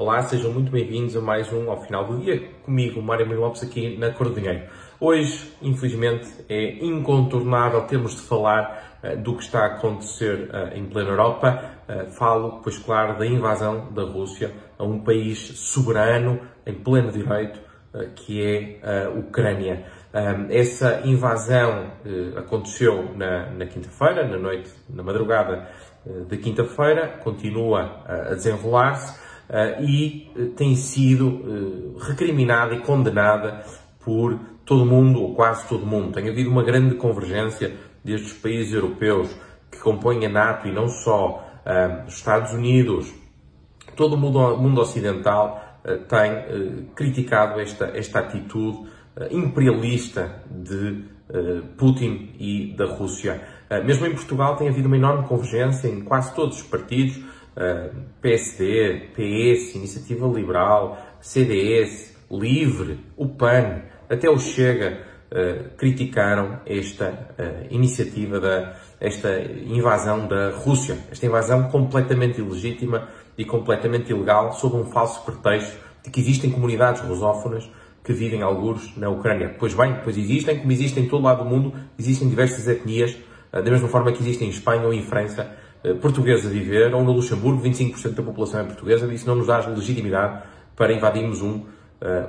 Olá, sejam muito bem-vindos a mais um ao final do dia comigo, Mário Miguel Lopes, aqui na Cor do Dinheiro. Hoje, infelizmente, é incontornável termos de falar uh, do que está a acontecer uh, em plena Europa. Uh, falo, pois claro, da invasão da Rússia a um país soberano, em pleno direito, que é a Ucrânia. essa invasão aconteceu na, na quinta-feira, na noite, na madrugada de quinta-feira, continua a desenrolar-se e uh, tem sido uh, recriminada e condenada por todo mundo, ou quase todo mundo. Tem havido uma grande convergência destes países europeus que compõem a NATO e não só os Estados Unidos, todo o mundo, mundo ocidental tem criticado esta, esta atitude imperialista de Putin e da Rússia. Mesmo em Portugal tem havido uma enorme convergência em quase todos os partidos, PSD, PS, Iniciativa Liberal, CDS, Livre, o PAN, até o Chega, uh, criticaram esta uh, iniciativa, da, esta invasão da Rússia. Esta invasão completamente ilegítima e completamente ilegal, sob um falso pretexto de que existem comunidades rusófonas que vivem alguns na Ucrânia. Pois bem, pois existem, como existem em todo lado do mundo, existem diversas etnias, da mesma forma que existem em Espanha ou em França, eh, portugueses a viver, ou no Luxemburgo 25% da população é portuguesa, isso não nos dá legitimidade para invadirmos um, uh,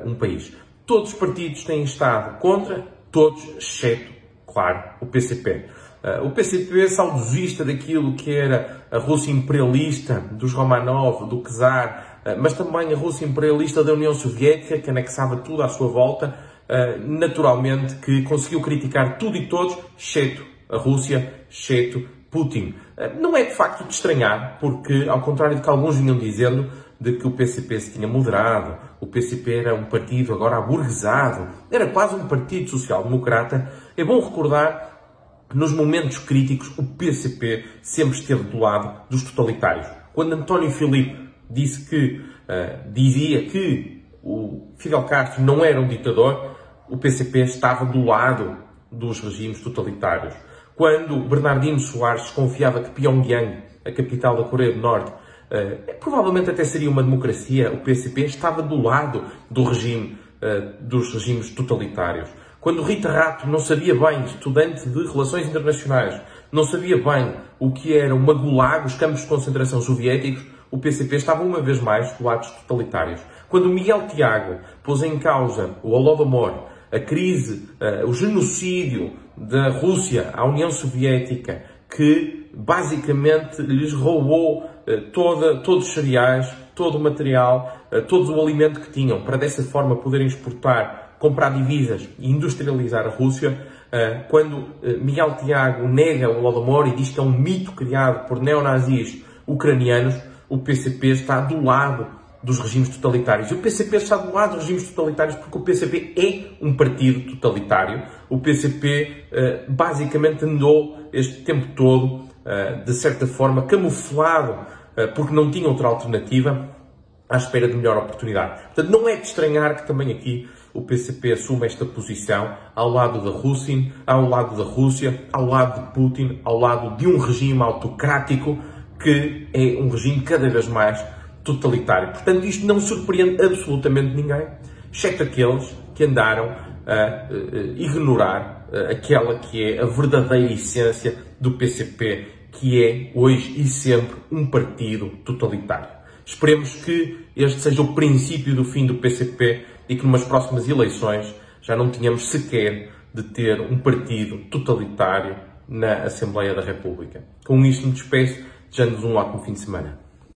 um país. Todos os partidos têm estado contra, todos, exceto, claro, o PCP. Uh, eh, o PCP, saudosista daquilo que era a Rússia imperialista dos Romanov, do Czar, uh, mas também a Rússia imperialista da União Soviética, que anexava tudo à sua volta, naturalmente que conseguiu criticar tudo e todos, exceto a Rússia, exceto Putin. Eh, não é de facto de estranhar, porque, ao contrário do que alguns vinham dizendo, de que o PCP se tinha moderado, o PCP era um partido agora aburguesado, era quase um partido social-democrata, é bom recordar nos momentos críticos, o PCP sempre esteve do lado dos totalitários. Quando António Filipe disse que, uh, dizia que o Fidel Castro não era um ditador, o PCP estava do lado dos regimes totalitários. Quando Bernardino Soares desconfiava que Pyongyang, a capital da Coreia do Norte, uh, provavelmente até seria uma democracia, o PCP estava do lado do regime, uh, dos regimes totalitários. Quando Rita Rato não sabia bem, estudante de relações internacionais, não sabia bem o que era uma gulag, os campos de concentração soviéticos, o PCP estava uma vez mais do lado dos totalitários. Quando Miguel Tiago pôs em causa o Holodomor, a crise, uh, o genocídio da Rússia à União Soviética, que basicamente lhes roubou uh, toda, todos os cereais, todo o material, uh, todo o alimento que tinham, para dessa forma poderem exportar, comprar divisas e industrializar a Rússia. quando Miguel Tiago nega o Holodomor e diz que é um mito criado por neonazis ucranianos, o PCP está do lado dos regimes totalitários. E o PCP está do lado dos regimes totalitários porque o PCP é um partido totalitário. O PCP uh, basicamente andou este tempo todo, uh, de certa forma, camuflado uh, porque não tinha outra alternativa à espera de melhor oportunidade. Portanto, não é de estranhar que também aqui o PCP assuma esta posição ao lado da Rússia, ao lado da Rússia, ao lado de Putin, ao lado de um regime autocrático que é um regime cada vez mais totalitário. Portanto, isto não surpreende absolutamente ninguém, exceto aqueles que andaram a ignorar aquela que é a verdadeira essência do PCP, que é hoje e sempre um partido totalitário. Esperemos que este seja o princípio do fim do PCP e que numas próximas eleições já não tenhamos sequer de ter um partido totalitário na Assembleia da República. Com isto me despeço, desejando-vos um ótimo fim de semana.